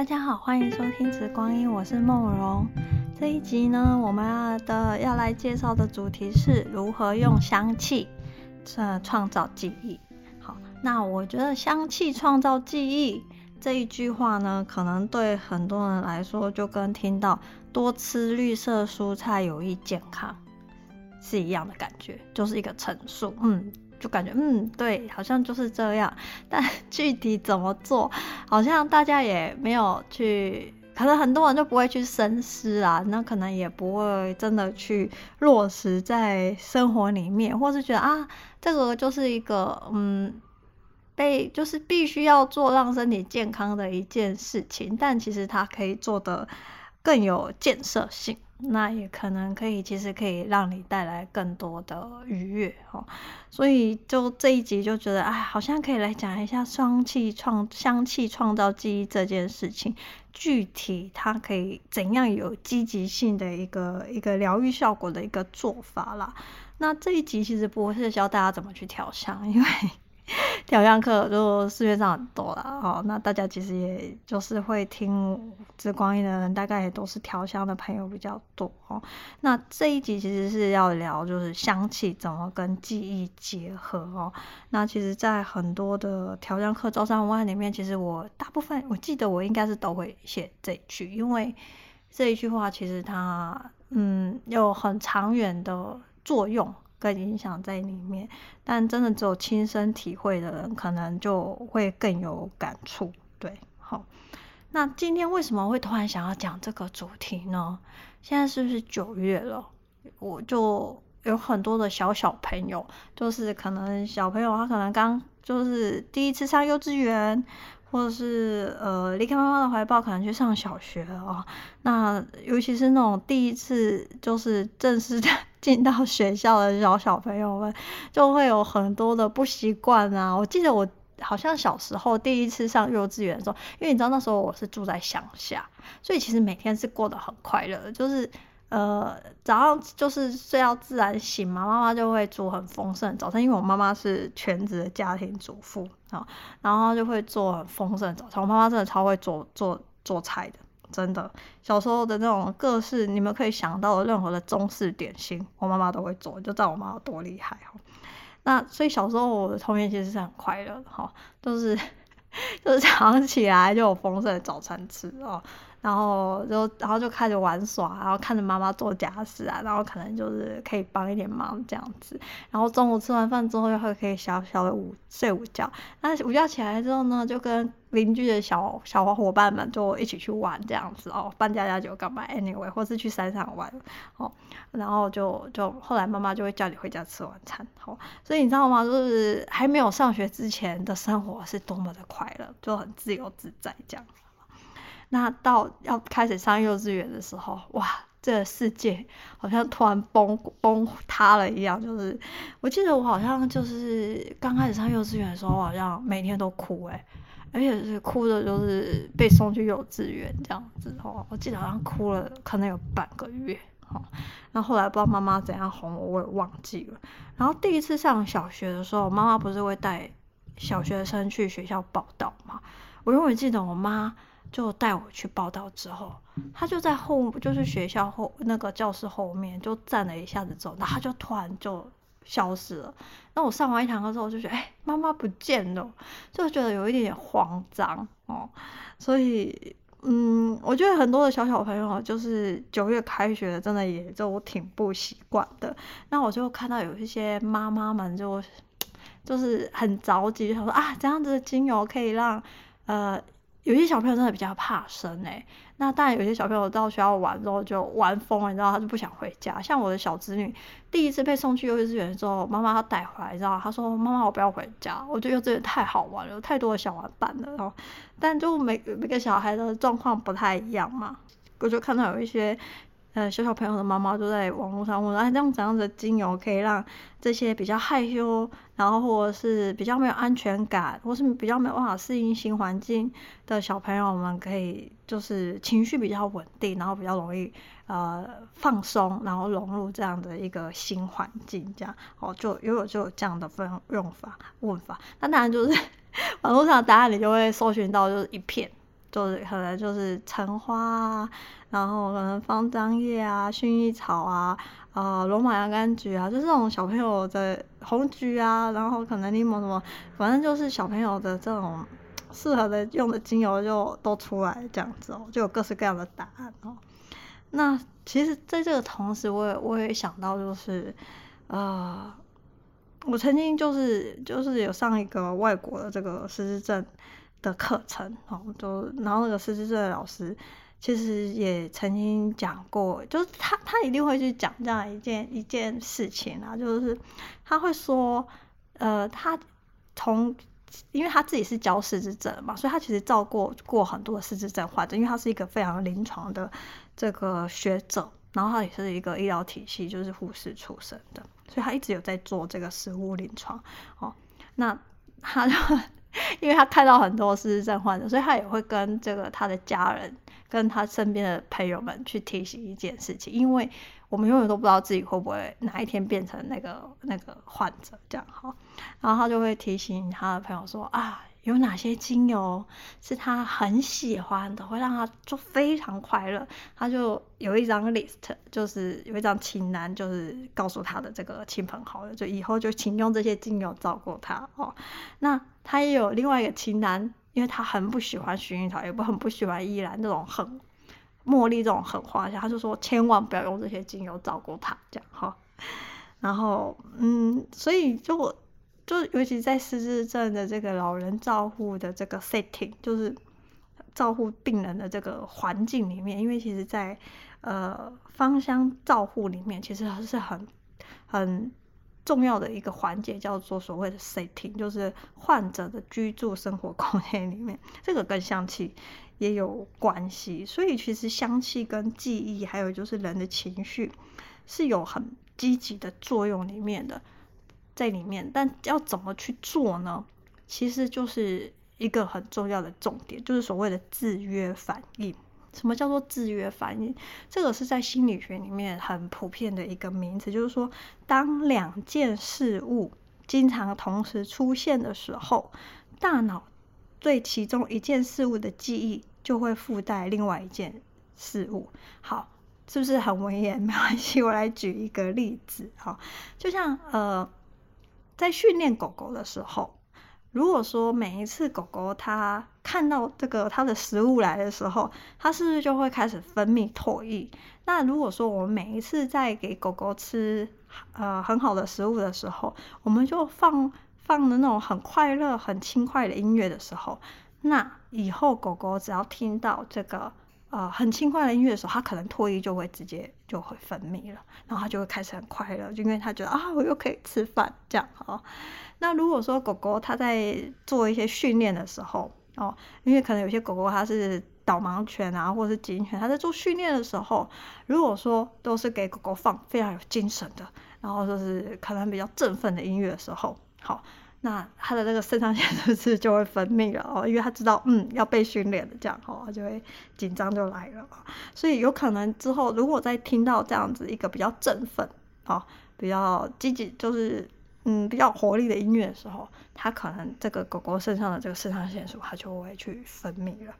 大家好，欢迎收听《直光阴》，我是梦荣。这一集呢，我们要的要来介绍的主题是如何用香气，呃，创造记忆。好，那我觉得“香气创造记忆”这一句话呢，可能对很多人来说，就跟听到多吃绿色蔬菜有益健康是一样的感觉，就是一个陈述。嗯。就感觉嗯，对，好像就是这样，但 具体怎么做，好像大家也没有去，可能很多人就不会去深思啊，那可能也不会真的去落实在生活里面，或是觉得啊，这个就是一个嗯，被就是必须要做让身体健康的一件事情，但其实它可以做得更有建设性。那也可能可以，其实可以让你带来更多的愉悦哦。所以就这一集就觉得，哎，好像可以来讲一下香气创香气创造记忆这件事情，具体它可以怎样有积极性的一个一个疗愈效果的一个做法啦。那这一集其实不是教大家怎么去调香，因为。调香课就市面上很多了哦，那大家其实也就是会听直光阴的人，大概也都是调香的朋友比较多哦。那这一集其实是要聊就是香气怎么跟记忆结合哦。那其实，在很多的调香课朝三晚里面，其实我大部分我记得我应该是都会写这一句，因为这一句话其实它嗯有很长远的作用。跟影响在里面，但真的只有亲身体会的人，可能就会更有感触。对，好，那今天为什么会突然想要讲这个主题呢？现在是不是九月了？我就有很多的小小朋友，就是可能小朋友他可能刚就是第一次上幼稚园。或者是呃离开妈妈的怀抱，可能去上小学了哦。那尤其是那种第一次就是正式的 进到学校的小小朋友们，就会有很多的不习惯啊。我记得我好像小时候第一次上幼稚园的时候，因为你知道那时候我是住在乡下，所以其实每天是过得很快乐的，就是。呃，早上就是睡到自然醒嘛，妈妈就会煮很丰盛的早餐，因为我妈妈是全职的家庭主妇啊，然后就会做很丰盛的早餐。我妈妈真的超会做做做菜的，真的。小时候的那种各式你们可以想到的任何的中式点心，我妈妈都会做，就知道我妈有多厉害哈。那所以小时候我的童年其实是很快乐的哈，就是 就是早上起来就有丰盛的早餐吃哦。然后就然后就开始玩耍，然后看着妈妈做家事啊，然后可能就是可以帮一点忙这样子。然后中午吃完饭之后又会可以小小的午睡午觉。那午觉起来之后呢，就跟邻居的小小伙伴们就一起去玩这样子哦，搬家家酒干嘛？Anyway，或是去山上玩哦。然后就就后来妈妈就会叫你回家吃晚餐。好，所以你知道吗？就是还没有上学之前的生活是多么的快乐，就很自由自在这样。那到要开始上幼稚园的时候，哇，这个世界好像突然崩崩塌了一样。就是我记得我好像就是刚开始上幼稚园的时候，好像每天都哭诶，而且是哭的，就是被送去幼稚园这样子哦。我记得好像哭了可能有半个月，哦。然后后来不知道妈妈怎样哄我，我也忘记了。然后第一次上小学的时候，妈妈不是会带小学生去学校报到吗？我永远记得我妈。就带我去报到之后，他就在后，就是学校后那个教室后面就站了一下子之后，然后就突然就消失了。那我上完一堂课之后，我就觉得，哎，妈妈不见了，就觉得有一点点慌张哦。所以，嗯，我觉得很多的小小朋友就是九月开学，真的也就挺不习惯的。那我就看到有一些妈妈们就就是很着急，就想说啊，这样子的精油可以让呃。有些小朋友真的比较怕生哎，那当然有些小朋友到学校玩之后就玩疯了，你知道，他就不想回家。像我的小侄女，第一次被送去幼稚园之后，妈妈她带回来，你知道，她说：“妈妈，我不要回家，我觉得幼稚园太好玩了，有太多的小玩伴了。”然后，但就每每个小孩的状况不太一样嘛，我就看到有一些。呃，小小朋友的妈妈都在网络上问，哎，用怎样的精油可以让这些比较害羞，然后或者是比较没有安全感，或是比较没有办法适应新环境的小朋友们，可以就是情绪比较稳定，然后比较容易呃放松，然后融入这样的一个新环境，这样哦，就又有就有这样的分用法问法。那当然就是 网络上的答案，你就会搜寻到就是一片就是可能就是橙花啊，然后可能芳樟叶啊、薰衣草啊、呃罗马洋甘菊啊，就是这种小朋友的红菊啊，然后可能柠檬什么，反正就是小朋友的这种适合的用的精油就都出来这样子哦，就有各式各样的答案哦。那其实在这个同时，我也我也想到就是，呃，我曾经就是就是有上一个外国的这个失智症的课程哦，就然后那个失智症的老师其实也曾经讲过，就是他他一定会去讲这样一件一件事情啊，就是他会说，呃，他从因为他自己是教失智症嘛，所以他其实照顾过很多的失智症患者，因为他是一个非常临床的这个学者，然后他也是一个医疗体系就是护士出身的，所以他一直有在做这个实务临床哦，那他就。因为他看到很多失智症患者，所以他也会跟这个他的家人、跟他身边的朋友们去提醒一件事情，因为我们永远都不知道自己会不会哪一天变成那个那个患者，这样哈，然后他就会提醒他的朋友说啊。有哪些精油是他很喜欢的，会让他就非常快乐。他就有一张 list，就是有一张清单，就是告诉他的这个亲朋好友，就以后就请用这些精油照顾他哦。那他也有另外一个清单，因为他很不喜欢薰衣草，也不很不喜欢依兰这种很茉莉这种很花香，他就说千万不要用这些精油照顾他这样哈。然后嗯，所以就。就尤其在失智症的这个老人照护的这个 setting，就是照护病人的这个环境里面，因为其实在呃芳香照护里面，其实是很很重要的一个环节，叫做所谓的 setting，就是患者的居住生活空间里面，这个跟香气也有关系。所以其实香气跟记忆，还有就是人的情绪，是有很积极的作用里面的。在里面，但要怎么去做呢？其实就是一个很重要的重点，就是所谓的制约反应。什么叫做制约反应？这个是在心理学里面很普遍的一个名词，就是说，当两件事物经常同时出现的时候，大脑对其中一件事物的记忆就会附带另外一件事物。好，是不是很文言？没关系，我来举一个例子。好，就像呃。在训练狗狗的时候，如果说每一次狗狗它看到这个它的食物来的时候，它是不是就会开始分泌唾液？那如果说我们每一次在给狗狗吃呃很好的食物的时候，我们就放放的那种很快乐、很轻快的音乐的时候，那以后狗狗只要听到这个。呃，很轻快的音乐的时候，它可能唾液就会直接就会分泌了，然后它就会开始很快乐，就因为它觉得啊，我又可以吃饭这样哦。那如果说狗狗它在做一些训练的时候哦，因为可能有些狗狗它是导盲犬啊，或者是警犬，它在做训练的时候，如果说都是给狗狗放非常有精神的，然后就是可能比较振奋的音乐的时候，好。那他的那个肾上腺素是就会分泌了哦，因为他知道嗯要被训练了这样哦，他就会紧张就来了，所以有可能之后如果再听到这样子一个比较振奋哦，比较积极就是嗯比较活力的音乐的时候，它可能这个狗狗身上的这个肾上腺素它就会去分泌了。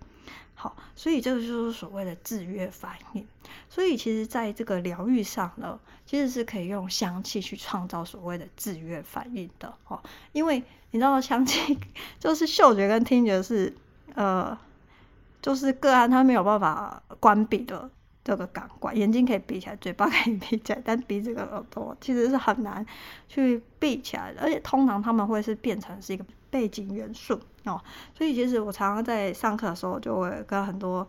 好，所以这个就是所谓的制约反应。所以其实在这个疗愈上呢，其实是可以用香气去创造所谓的制约反应的哦。因为你知道香气 就是嗅觉跟听觉是呃，就是个案他没有办法关闭的这个感官，眼睛可以闭起来，嘴巴可以闭起来，但鼻子跟耳朵其实是很难去闭起来的，而且通常他们会是变成是一个。背景元素哦，所以其实我常常在上课的时候，就会跟很多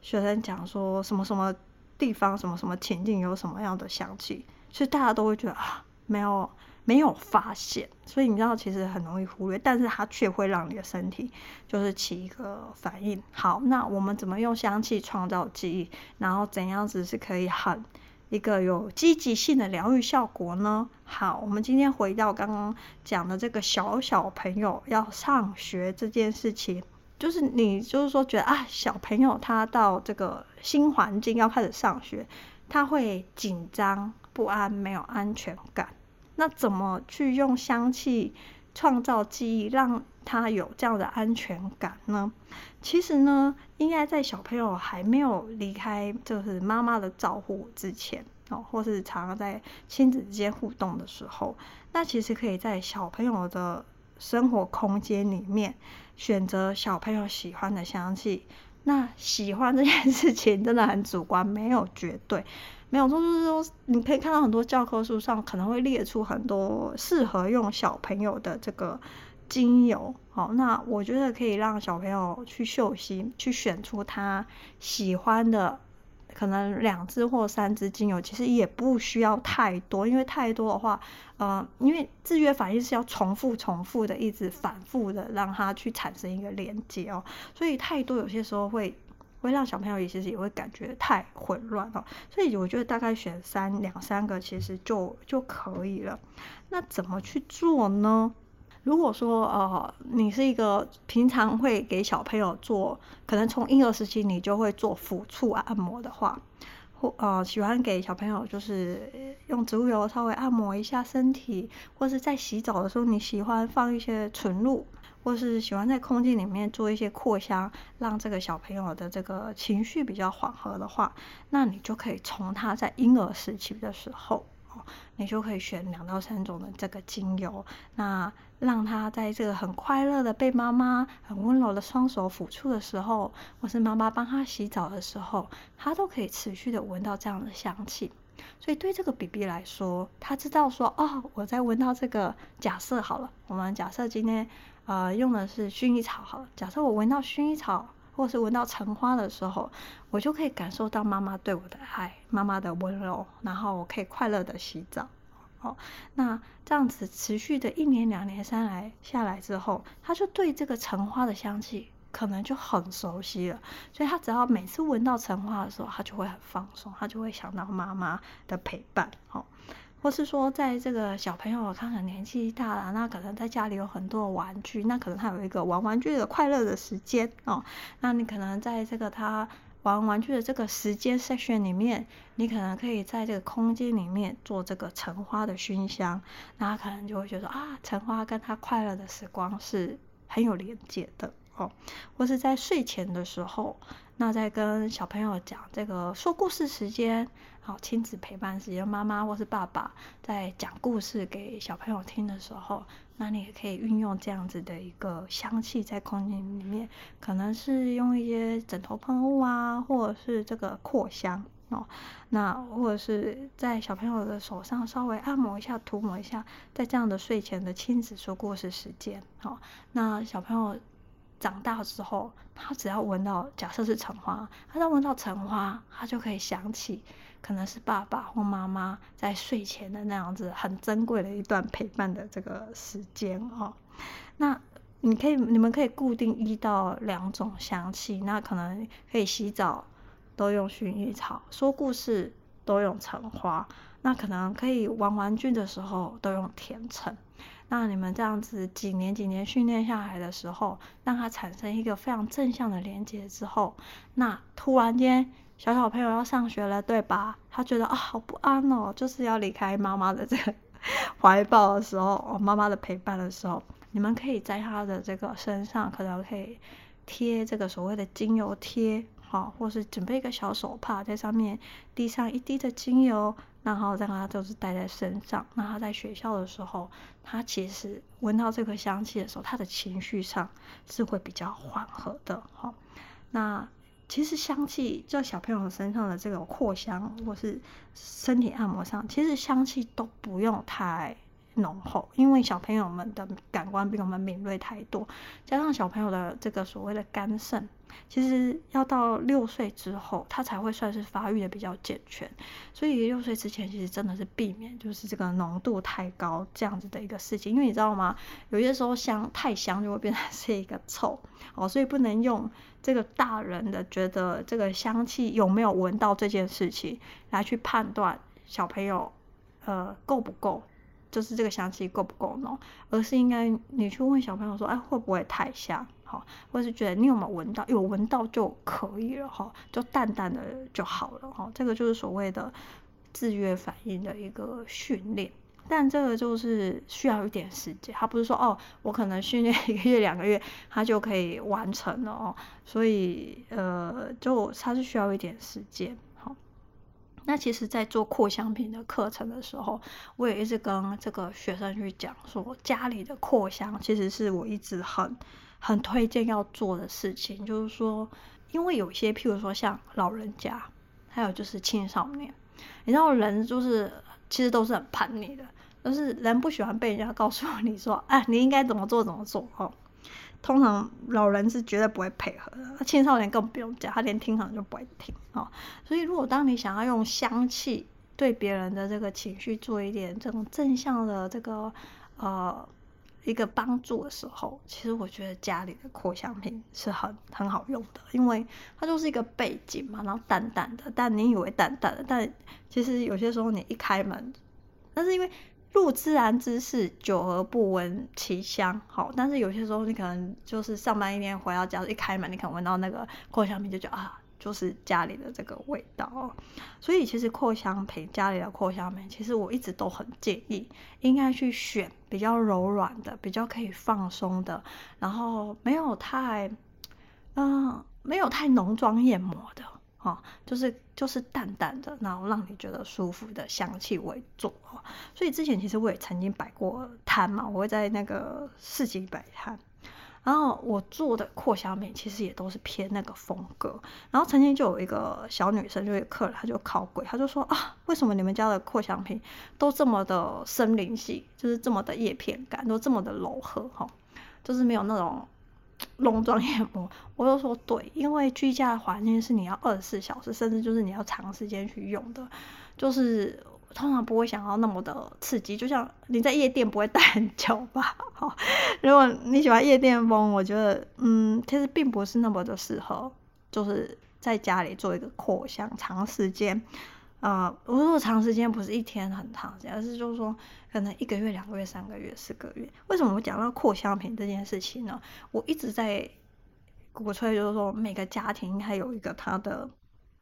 学生讲说，什么什么地方、什么什么情境有什么样的香气，其实大家都会觉得啊，没有没有发现，所以你知道其实很容易忽略，但是它却会让你的身体就是起一个反应。好，那我们怎么用香气创造记忆，然后怎样子是可以很。一个有积极性的疗愈效果呢？好，我们今天回到刚刚讲的这个小小朋友要上学这件事情，就是你就是说觉得啊，小朋友他到这个新环境要开始上学，他会紧张不安，没有安全感。那怎么去用香气创造记忆，让他有这样的安全感呢？其实呢，应该在小朋友还没有离开就是妈妈的照顾之前哦，或是常常在亲子之间互动的时候，那其实可以在小朋友的生活空间里面选择小朋友喜欢的香气。那喜欢这件事情真的很主观，没有绝对。没有错，就是说，你可以看到很多教科书上可能会列出很多适合用小朋友的这个精油。好，那我觉得可以让小朋友去嗅吸，去选出他喜欢的，可能两支或三支精油，其实也不需要太多，因为太多的话，呃，因为制约反应是要重复、重复的，一直反复的让它去产生一个连接哦，所以太多有些时候会。会让小朋友其实也会感觉太混乱哦，所以我觉得大概选三两三个其实就就可以了。那怎么去做呢？如果说呃你是一个平常会给小朋友做，可能从婴儿时期你就会做抚触按摩的话，或呃喜欢给小朋友就是用植物油稍微按摩一下身体，或是在洗澡的时候你喜欢放一些纯露。或是喜欢在空间里面做一些扩香，让这个小朋友的这个情绪比较缓和的话，那你就可以从他在婴儿时期的时候，哦，你就可以选两到三种的这个精油，那让他在这个很快乐的被妈妈很温柔的双手抚触的时候，或是妈妈帮他洗澡的时候，他都可以持续的闻到这样的香气。所以对这个 BB 来说，他知道说，哦，我在闻到这个，假设好了，我们假设今天。呃，用的是薰衣草好了。假设我闻到薰衣草，或是闻到橙花的时候，我就可以感受到妈妈对我的爱，妈妈的温柔，然后我可以快乐的洗澡。哦，那这样子持续的一年、两年、三来下来之后，他就对这个橙花的香气可能就很熟悉了。所以他只要每次闻到橙花的时候，他就会很放松，他就会想到妈妈的陪伴。哦。或是说，在这个小朋友他可能年纪大了，那可能在家里有很多玩具，那可能他有一个玩玩具的快乐的时间哦。那你可能在这个他玩玩具的这个时间 section 里面，你可能可以在这个空间里面做这个橙花的熏香，那他可能就会觉得啊，橙花跟他快乐的时光是很有连接的哦。或是在睡前的时候。那在跟小朋友讲这个说故事时间，好，亲子陪伴时间，妈妈或是爸爸在讲故事给小朋友听的时候，那你也可以运用这样子的一个香气在空间里面，可能是用一些枕头喷雾啊，或者是这个扩香哦，那或者是在小朋友的手上稍微按摩一下、涂抹一下，在这样的睡前的亲子说故事时间，好，那小朋友。长大之后，他只要闻到，假设是橙花，他只要闻到橙花，他就可以想起，可能是爸爸或妈妈在睡前的那样子很珍贵的一段陪伴的这个时间哦。那你可以，你们可以固定一到两种香气，那可能可以洗澡都用薰衣草，说故事都用橙花，那可能可以玩玩具的时候都用甜橙。那你们这样子几年几年训练下来的时候，让它产生一个非常正向的连接之后，那突然间小小朋友要上学了，对吧？他觉得啊好不安哦，就是要离开妈妈的这个 怀抱的时候，哦，妈妈的陪伴的时候，你们可以在他的这个身上，可能可以贴这个所谓的精油贴，好，或是准备一个小手帕在上面滴上一滴的精油。然后让他就是带在身上。那他在学校的时候，他其实闻到这个香气的时候，他的情绪上是会比较缓和的。哈，那其实香气在小朋友身上的这个扩香，或是身体按摩上，其实香气都不用太浓厚，因为小朋友们的感官比我们敏锐太多，加上小朋友的这个所谓的肝肾。其实要到六岁之后，他才会算是发育的比较健全，所以六岁之前其实真的是避免就是这个浓度太高这样子的一个事情，因为你知道吗？有些时候香太香就会变成是一个臭哦，所以不能用这个大人的觉得这个香气有没有闻到这件事情来去判断小朋友呃够不够，就是这个香气够不够浓，而是应该你去问小朋友说，哎，会不会太香？好，或是觉得你有没有闻到？有闻到就可以了哈，就淡淡的就好了哈。这个就是所谓的制约反应的一个训练。但这个就是需要一点时间，他不是说哦，我可能训练一个月两个月，他就可以完成了哦。所以呃，就它是需要一点时间。那其实，在做扩香品的课程的时候，我也一直跟这个学生去讲说，家里的扩香其实是我一直很很推荐要做的事情，就是说，因为有些譬如说像老人家，还有就是青少年，你知道人就是其实都是很叛逆的。就是人不喜欢被人家告诉你说，哎，你应该怎么做怎么做哦。通常老人是绝对不会配合的，青少年更不用讲，他连听可能就不会听哦。所以，如果当你想要用香气对别人的这个情绪做一点这种正向的这个呃一个帮助的时候，其实我觉得家里的扩香瓶是很很好用的，因为它就是一个背景嘛，然后淡淡的，但你以为淡淡的，但其实有些时候你一开门，但是因为。入自然之室，久而不闻其香。好，但是有些时候你可能就是上班一天回到家，一开门你可能闻到那个扩香瓶，就觉得啊，就是家里的这个味道。所以其实扩香瓶，家里的扩香瓶，其实我一直都很建议，应该去选比较柔软的，比较可以放松的，然后没有太，嗯、没有太浓妆艳抹的。哦，就是就是淡淡的，然后让你觉得舒服的香气为主哦。所以之前其实我也曾经摆过摊嘛，我会在那个市集摆摊，然后我做的扩香品其实也都是偏那个风格。然后曾经就有一个小女生，就有客人，她就靠柜，她就说啊，为什么你们家的扩香品都这么的森林系，就是这么的叶片感，都这么的柔和哈，就是没有那种。浓妆艳抹，我就说对，因为居家的环境是你要二十四小时，甚至就是你要长时间去用的，就是通常不会想要那么的刺激，就像你在夜店不会待很久吧？好，如果你喜欢夜店风，我觉得嗯，其实并不是那么的适合，就是在家里做一个扩香长时间。啊，我说长时间不是一天很长时间，而是就是说可能一个月、两个月、三个月、四个月。为什么我讲到扩香瓶这件事情呢？我一直在鼓吹，就是说每个家庭应该有一个它的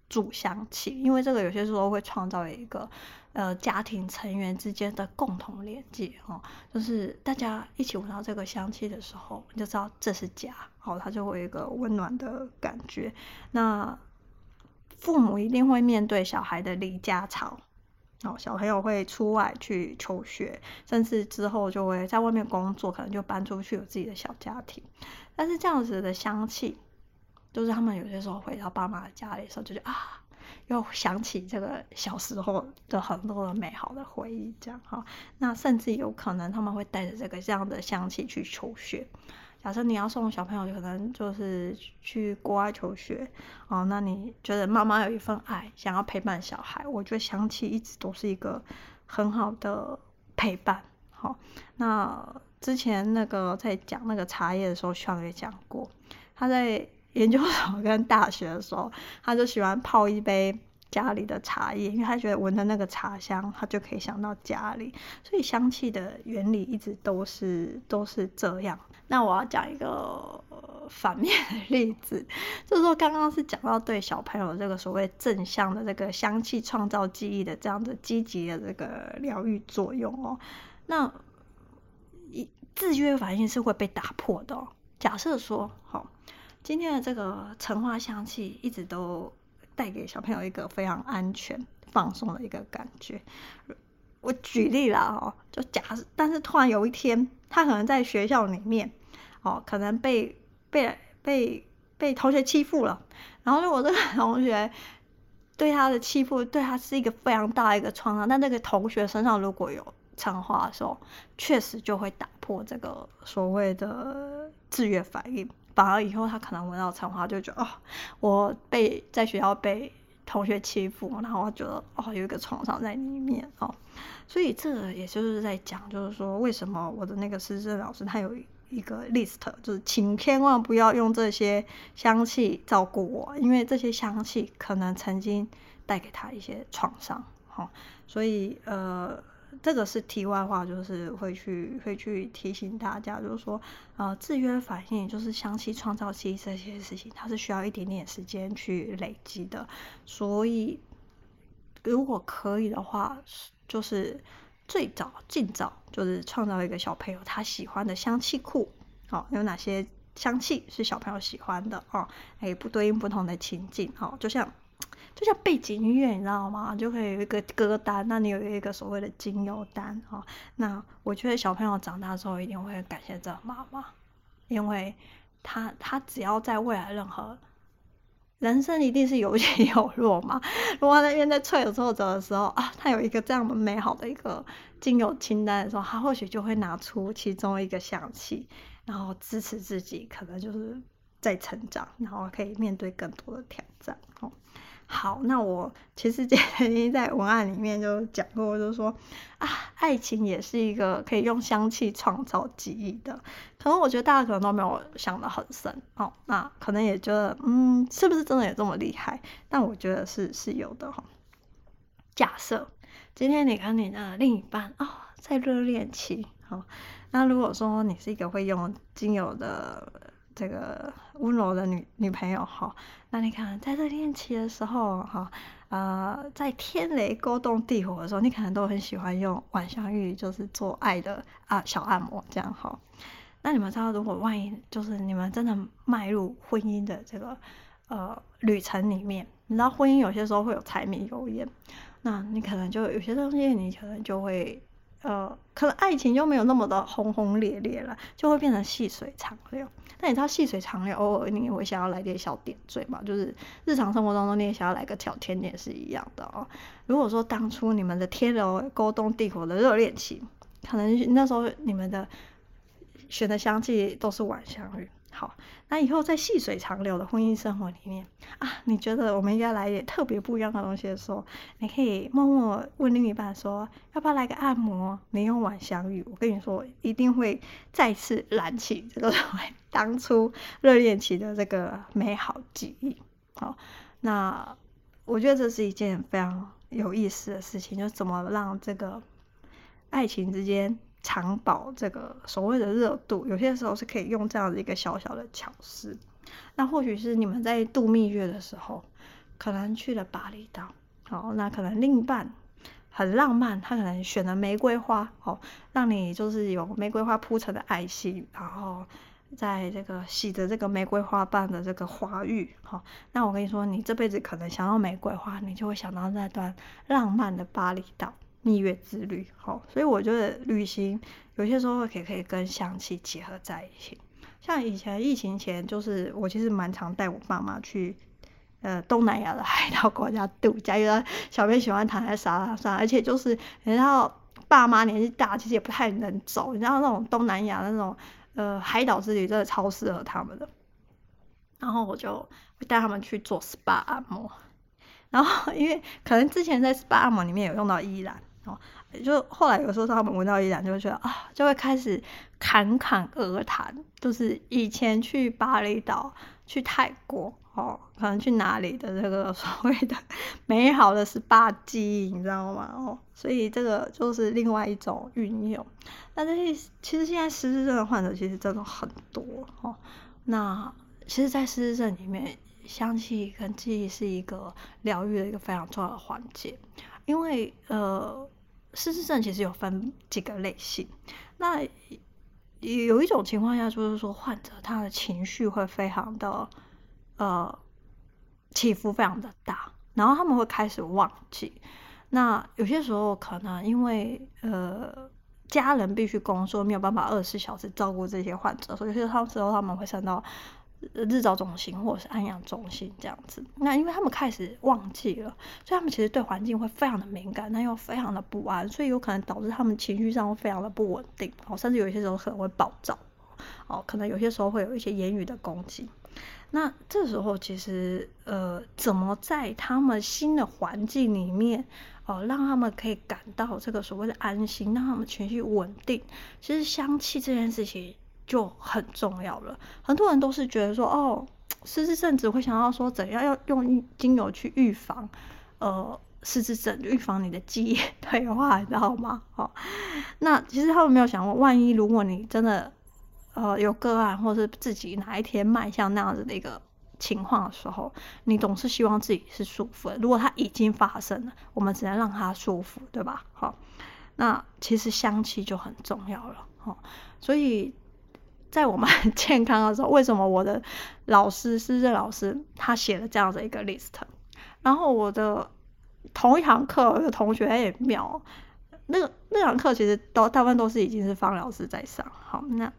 主香气，因为这个有些时候会创造一个呃家庭成员之间的共同连接哦，就是大家一起闻到这个香气的时候，你就知道这是家，哦，它就会有一个温暖的感觉。那父母一定会面对小孩的离家潮，哦，小朋友会出外去求学，甚至之后就会在外面工作，可能就搬出去有自己的小家庭。但是这样子的香气，就是他们有些时候回到爸妈的家里的时候，就觉得啊，又想起这个小时候的很多的美好的回忆，这样哈。那甚至有可能他们会带着这个这样的香气去求学。假设你要送小朋友，可能就是去国外求学哦。那你觉得妈妈有一份爱，想要陪伴小孩，我觉得香气一直都是一个很好的陪伴。好，那之前那个在讲那个茶叶的时候，学长也讲过，他在研究所跟大学的时候，他就喜欢泡一杯。家里的茶叶，因为他觉得闻的那个茶香，他就可以想到家里，所以香气的原理一直都是都是这样。那我要讲一个反面的例子，就是说刚刚是讲到对小朋友这个所谓正向的这个香气创造记忆的这样子积极的这个疗愈作用哦。那一制约反应是会被打破的哦。假设说，好，今天的这个橙花香气一直都。带给小朋友一个非常安全、放松的一个感觉。我举例了哦，就假，但是突然有一天，他可能在学校里面，哦，可能被被被被同学欺负了。然后如果这个 同学对他的欺负，对他是一个非常大的一个创伤，但那个同学身上如果有橙花的时候，确实就会打破这个所谓的制约反应。反而以后他可能闻到橙花就觉得哦，我被在学校被同学欺负，然后我觉得哦有一个创伤在里面哦，所以这也就是在讲，就是说为什么我的那个师资老师他有一个 list，就是请千万不要用这些香气照顾我，因为这些香气可能曾经带给他一些创伤，好、哦，所以呃。这个是题外话，就是会去会去提醒大家，就是说，呃，制约反应就是香气创造器这些事情，它是需要一点点时间去累积的。所以，如果可以的话，就是最早尽早就是创造一个小朋友他喜欢的香气库，哦，有哪些香气是小朋友喜欢的哦？哎，不对应不同的情境，哦，就像就像背景音乐，你知道吗？就会有一个歌单，那你有一个所谓的精油单，哦，那我觉得小朋友长大之后一定会感谢这妈妈，因为他他只要在未来任何。人生一定是有 起有落嘛。如果那边在脆挫折的时候啊，他有一个这样的美好的一个精油清单的时候，他或许就会拿出其中一个香气，然后支持自己，可能就是在成长，然后可以面对更多的挑战。哦，好，那我其实 曾经在文案里面就讲过，就是说啊，爱情也是一个可以用香气创造记忆的。可能我觉得大家可能都没有想得很深哦，那可能也觉得嗯，是不是真的有这么厉害？但我觉得是是有的哈、哦。假设今天你跟你的另一半哦在热恋期，好、哦，那如果说你是一个会用精油的这个温柔的女女朋友哈、那你可能在热恋期的时候哈、哦，呃，在天雷勾动地火的时候，你可能都很喜欢用晚香玉，就是做爱的啊小按摩这样哈。那你们知道，如果万一就是你们真的迈入婚姻的这个呃旅程里面，你知道婚姻有些时候会有柴米油盐，那你可能就有些东西，你可能就会呃，可能爱情就没有那么的轰轰烈烈了，就会变成细水长流。那你知道细水长流，偶尔你也会想要来点小点缀嘛？就是日常生活当中你也想要来个小甜点是一样的哦。如果说当初你们的天流勾动地火的热恋期，可能那时候你们的。选的香气都是晚香玉。好，那以后在细水长流的婚姻生活里面啊，你觉得我们应该来点特别不一样的东西的时候，你可以默默问另一半说，要不要来个按摩？你用晚香玉，我跟你说，一定会再次燃起这个 当初热恋期的这个美好记忆。好，那我觉得这是一件非常有意思的事情，就怎么让这个爱情之间。长保这个所谓的热度，有些时候是可以用这样的一个小小的巧思。那或许是你们在度蜜月的时候，可能去了巴厘岛，哦，那可能另一半很浪漫，他可能选了玫瑰花，哦，让你就是有玫瑰花铺成的爱心，然后在这个洗着这个玫瑰花瓣的这个花浴，好，那我跟你说，你这辈子可能想到玫瑰花，你就会想到那段浪漫的巴厘岛。蜜月之旅，好，所以我觉得旅行有些时候可以可以跟香气结合在一起。像以前疫情前，就是我其实蛮常带我爸妈去呃东南亚的海岛国家度假，因为小朋友喜欢躺在沙滩上，而且就是你知道爸妈年纪大，其实也不太能走，你知道那种东南亚那种呃海岛之旅真的超适合他们的。然后我就带他们去做 SPA 按摩，然后因为可能之前在 SPA 按摩里面有用到依兰。就后来有时候他们闻到依兰，就会觉得啊，就会开始侃侃而谈，就是以前去巴厘岛、去泰国哦，可能去哪里的这个 所谓的美好的 SPA 记忆，你知道吗？哦，所以这个就是另外一种运用。那这些其实现在失智症的患者其实真的很多哦。那其实，在失智症里面，香气跟记忆是一个疗愈的一个非常重要的环节，因为呃。失智症其实有分几个类型，那有一种情况下就是说，患者他的情绪会非常的呃起伏非常的大，然后他们会开始忘记。那有些时候可能因为呃家人必须工作，没有办法二十四小时照顾这些患者，所以有些时候他们会想到。日照中心或者是安阳中心这样子，那因为他们开始忘记了，所以他们其实对环境会非常的敏感，那又非常的不安，所以有可能导致他们情绪上会非常的不稳定，哦，甚至有些时候可能会暴躁，哦，可能有些时候会有一些言语的攻击。那这时候其实呃，怎么在他们新的环境里面，哦，让他们可以感到这个所谓的安心，让他们情绪稳定，其实香气这件事情。就很重要了。很多人都是觉得说，哦，失智症只会想到说，怎样要用精油去预防，呃，失智症，预防你的记忆 退化，你知道吗？哦，那其实他们没有想过，万一如果你真的，呃，有个案，或是自己哪一天迈向那样子的一个情况的时候，你总是希望自己是舒服的。如果它已经发生了，我们只能让它舒服，对吧？好，那其实香气就很重要了，哦，所以在我们 健康的时候，为什么我的老师是这老师，他写了这样的一个 list，然后我的同一堂课的同学也妙，那那堂课其实都大部分都是已经是方老师在上，好，那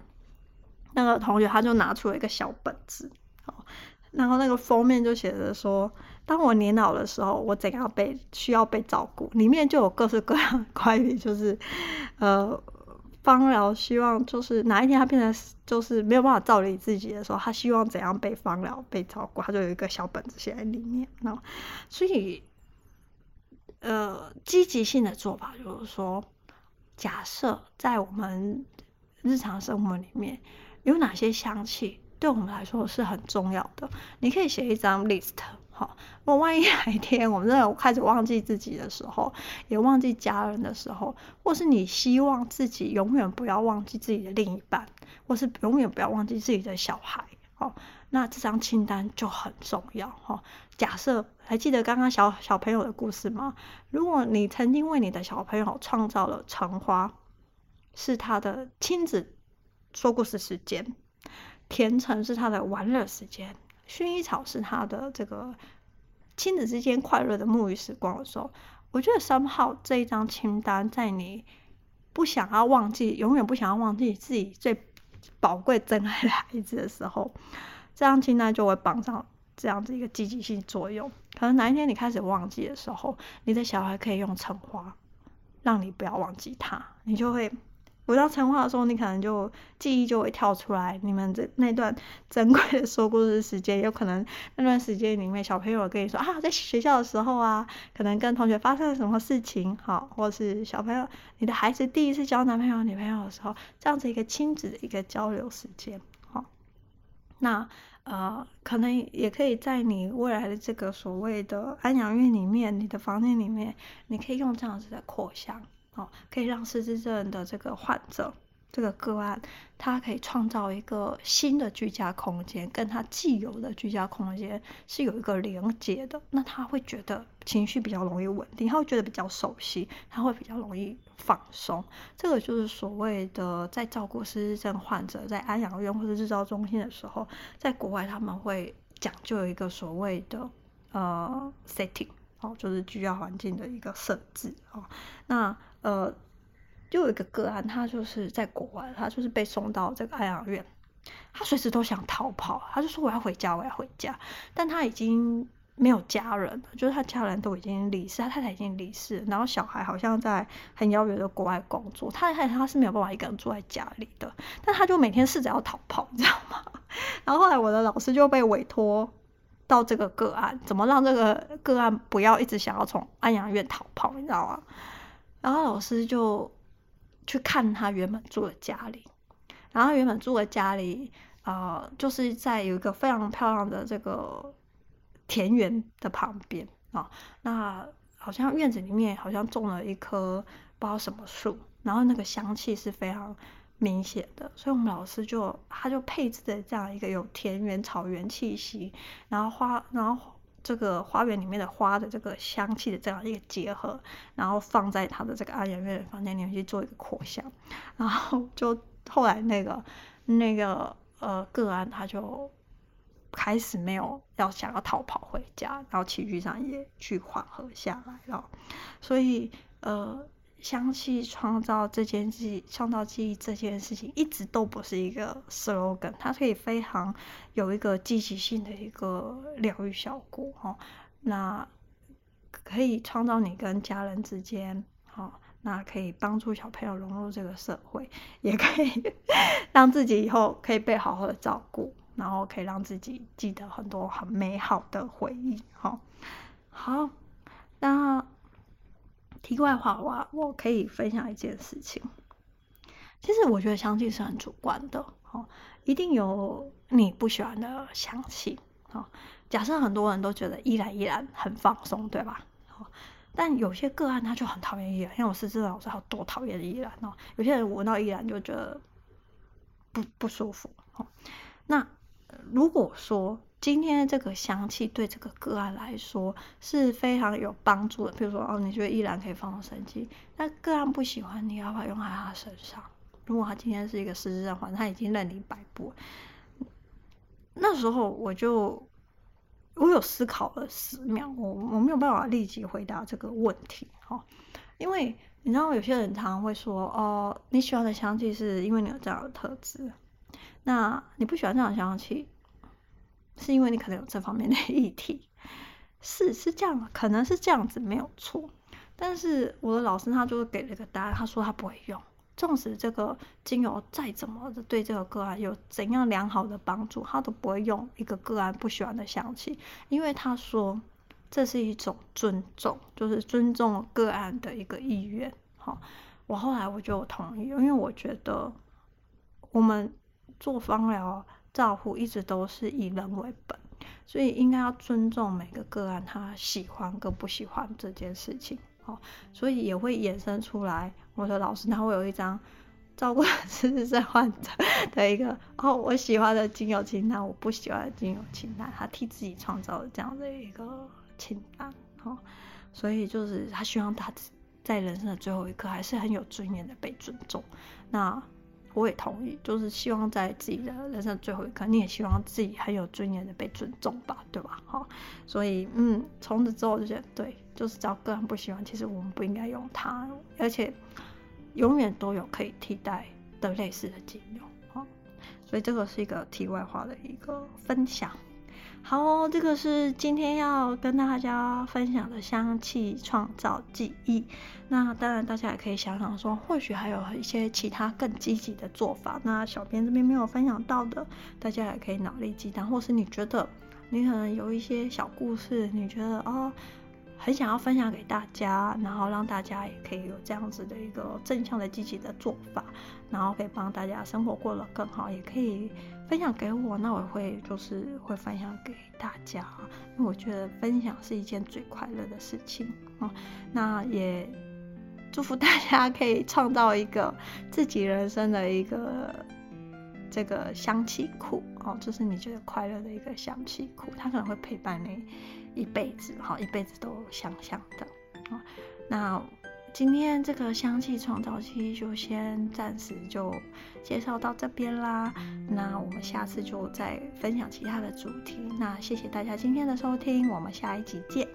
那个同学他就拿出了一个小本子，好，然后那个封面就写着说。当我年老的时候，我怎样被需要被照顾？里面就有各式各样 关于就是，呃，芳疗希望就是哪一天他变成就是没有办法照理自己的时候，他希望怎样被芳疗被照顾？他就有一个小本子写在里面。那所以，呃，积极性的做法就是说，假设在我们日常生活里面有哪些香气对我们来说是很重要的，你可以写一张 list。好，那万一哪一天我们真的开始忘记自己的时候，也忘记家人的时候，或是你希望自己永远不要忘记自己的另一半，或是永远不要忘记自己的小孩，哦，那这张清单就很重要哈。假设还记得刚刚小小朋友的故事吗？如果你曾经为你的小朋友创造了橙花，是他的亲子说故事时间，甜橙是他的玩乐时间。薰衣草是他的这个亲子之间快乐的沐浴时光的时候，我觉得三号这一张清单，在你不想要忘记、永远不想要忘记自己最宝贵、真爱的孩子的时候，这张清单就会绑上这样子一个积极性作用。可能哪一天你开始忘记的时候，你的小孩可以用橙花，让你不要忘记他，你就会。我到成话的时候，你可能就记忆就会跳出来。你们这那段 珍贵的说故事时间，有可能那段时间里面，小朋友跟你说啊，在学校的时候啊，可能跟同学发生了什么事情，好，或是小朋友，你的孩子第一次交男朋友、女朋友的时候，这样子一个亲子的一个交流时间，好，那呃，可能也可以在你未来的这个所谓的安养院里面，你的房间里面，你可以用这样子的扩香。哦可以让失智症的这个患者，这个个案，他可以创造一个新的居家空间，跟他既有的居家空间是有一个连接的。那他会觉得情绪比较容易稳定，他会觉得比较熟悉，他会比较容易放松。这个就是所谓的在照顾失智症患者在安养院或者日照中心的时候，在国外他们会讲究一个所谓的呃 setting。哦，就是居家环境的一个设置哦。那呃，就有一个个案，他就是在国外，他就是被送到这个安养院，他随时都想逃跑，他就说我要回家，我要回家。但他已经没有家人了，就是他家人都已经离世，他太太已经离世，然后小孩好像在很遥远的国外工作，他太太他是没有办法一个人住在家里的，但他就每天试着要逃跑，你知道吗？然后后来我的老师就被委托。到这个个案，怎么让这个个案不要一直想要从安养院逃跑，你知道吗？然后老师就去看他原本住的家里，然后原本住的家里，呃，就是在有一个非常漂亮的这个田园的旁边啊，那好像院子里面好像种了一棵不知道什么树，然后那个香气是非常。明显的，所以我们老师就他就配置的这样一个有田园草原气息，然后花，然后这个花园里面的花的这个香气的这样一个结合，然后放在他的这个安养院的房间里面去做一个扩香，然后就后来那个那个呃个案他就开始没有要想要逃跑回家，然后情绪上也去缓和下来了，所以呃。香气创造这件事，创造记忆这件事情一直都不是一个 slogan，它可以非常有一个积极性的一个疗愈效果哈。那可以创造你跟家人之间，好，那可以帮助小朋友融入这个社会，也可以 让自己以后可以被好好的照顾，然后可以让自己记得很多很美好的回忆。好，好，那。题外话，我我可以分享一件事情。其实我觉得香气是很主观的，哦，一定有你不喜欢的香气，哦。假设很多人都觉得依兰依兰很放松，对吧？哦，但有些个案他就很讨厌依兰，像我失智老师，他多讨厌依兰哦。有些人闻到依兰就觉得不不舒服，哦。那如果说今天这个香气对这个个案来说是非常有帮助的。比如说，哦，你觉得依然可以放松神经，那个案不喜欢，你要不要用在他身上？如果他今天是一个失智症患者，他已经任你摆布，那时候我就我有思考了十秒，我我没有办法立即回答这个问题，哈，因为你知道有些人常常会说，哦，你喜欢的香气是因为你有这样的特质，那你不喜欢这样的香气，是因为你可能有这方面的议题，是是这样，可能是这样子没有错，但是我的老师他就是给了一个答案，他说他不会用。纵使这个精油再怎么的对这个个案有怎样良好的帮助，他都不会用一个个案不喜欢的香气，因为他说这是一种尊重，就是尊重个案的一个意愿。好，我后来我就同意，因为我觉得我们做芳疗照护一直都是以人为本，所以应该要尊重每个个案他喜欢跟不喜欢这件事情哦。所以也会衍生出来，我的老师他会有一张照顾失智症患者的一个哦，我喜欢的精油清单，我不喜欢的精油清单，他替自己创造了这样的一个清单。哦，所以就是他希望他在人生的最后一刻还是很有尊严的被尊重。那。我也同意，就是希望在自己的人生最后一刻，你也希望自己很有尊严的被尊重吧，对吧？哈，所以嗯，从此之后就觉得对，就是只要个人不喜欢，其实我们不应该用它，而且永远都有可以替代的类似的精油。哦，所以这个是一个题外话的一个分享。好哦，这个是今天要跟大家分享的香气创造记忆。那当然，大家也可以想想说，或许还有一些其他更积极的做法。那小编这边没有分享到的，大家也可以脑力激荡，或是你觉得你可能有一些小故事，你觉得哦。很想要分享给大家，然后让大家也可以有这样子的一个正向的、积极的做法，然后可以帮大家生活过得更好，也可以分享给我，那我会就是会分享给大家，因为我觉得分享是一件最快乐的事情啊。那也祝福大家可以创造一个自己人生的一个这个香气库哦，就是你觉得快乐的一个香气库，它可能会陪伴你。一辈子哈，一辈子都香香的。那今天这个香气创造期就先暂时就介绍到这边啦。那我们下次就再分享其他的主题。那谢谢大家今天的收听，我们下一集见。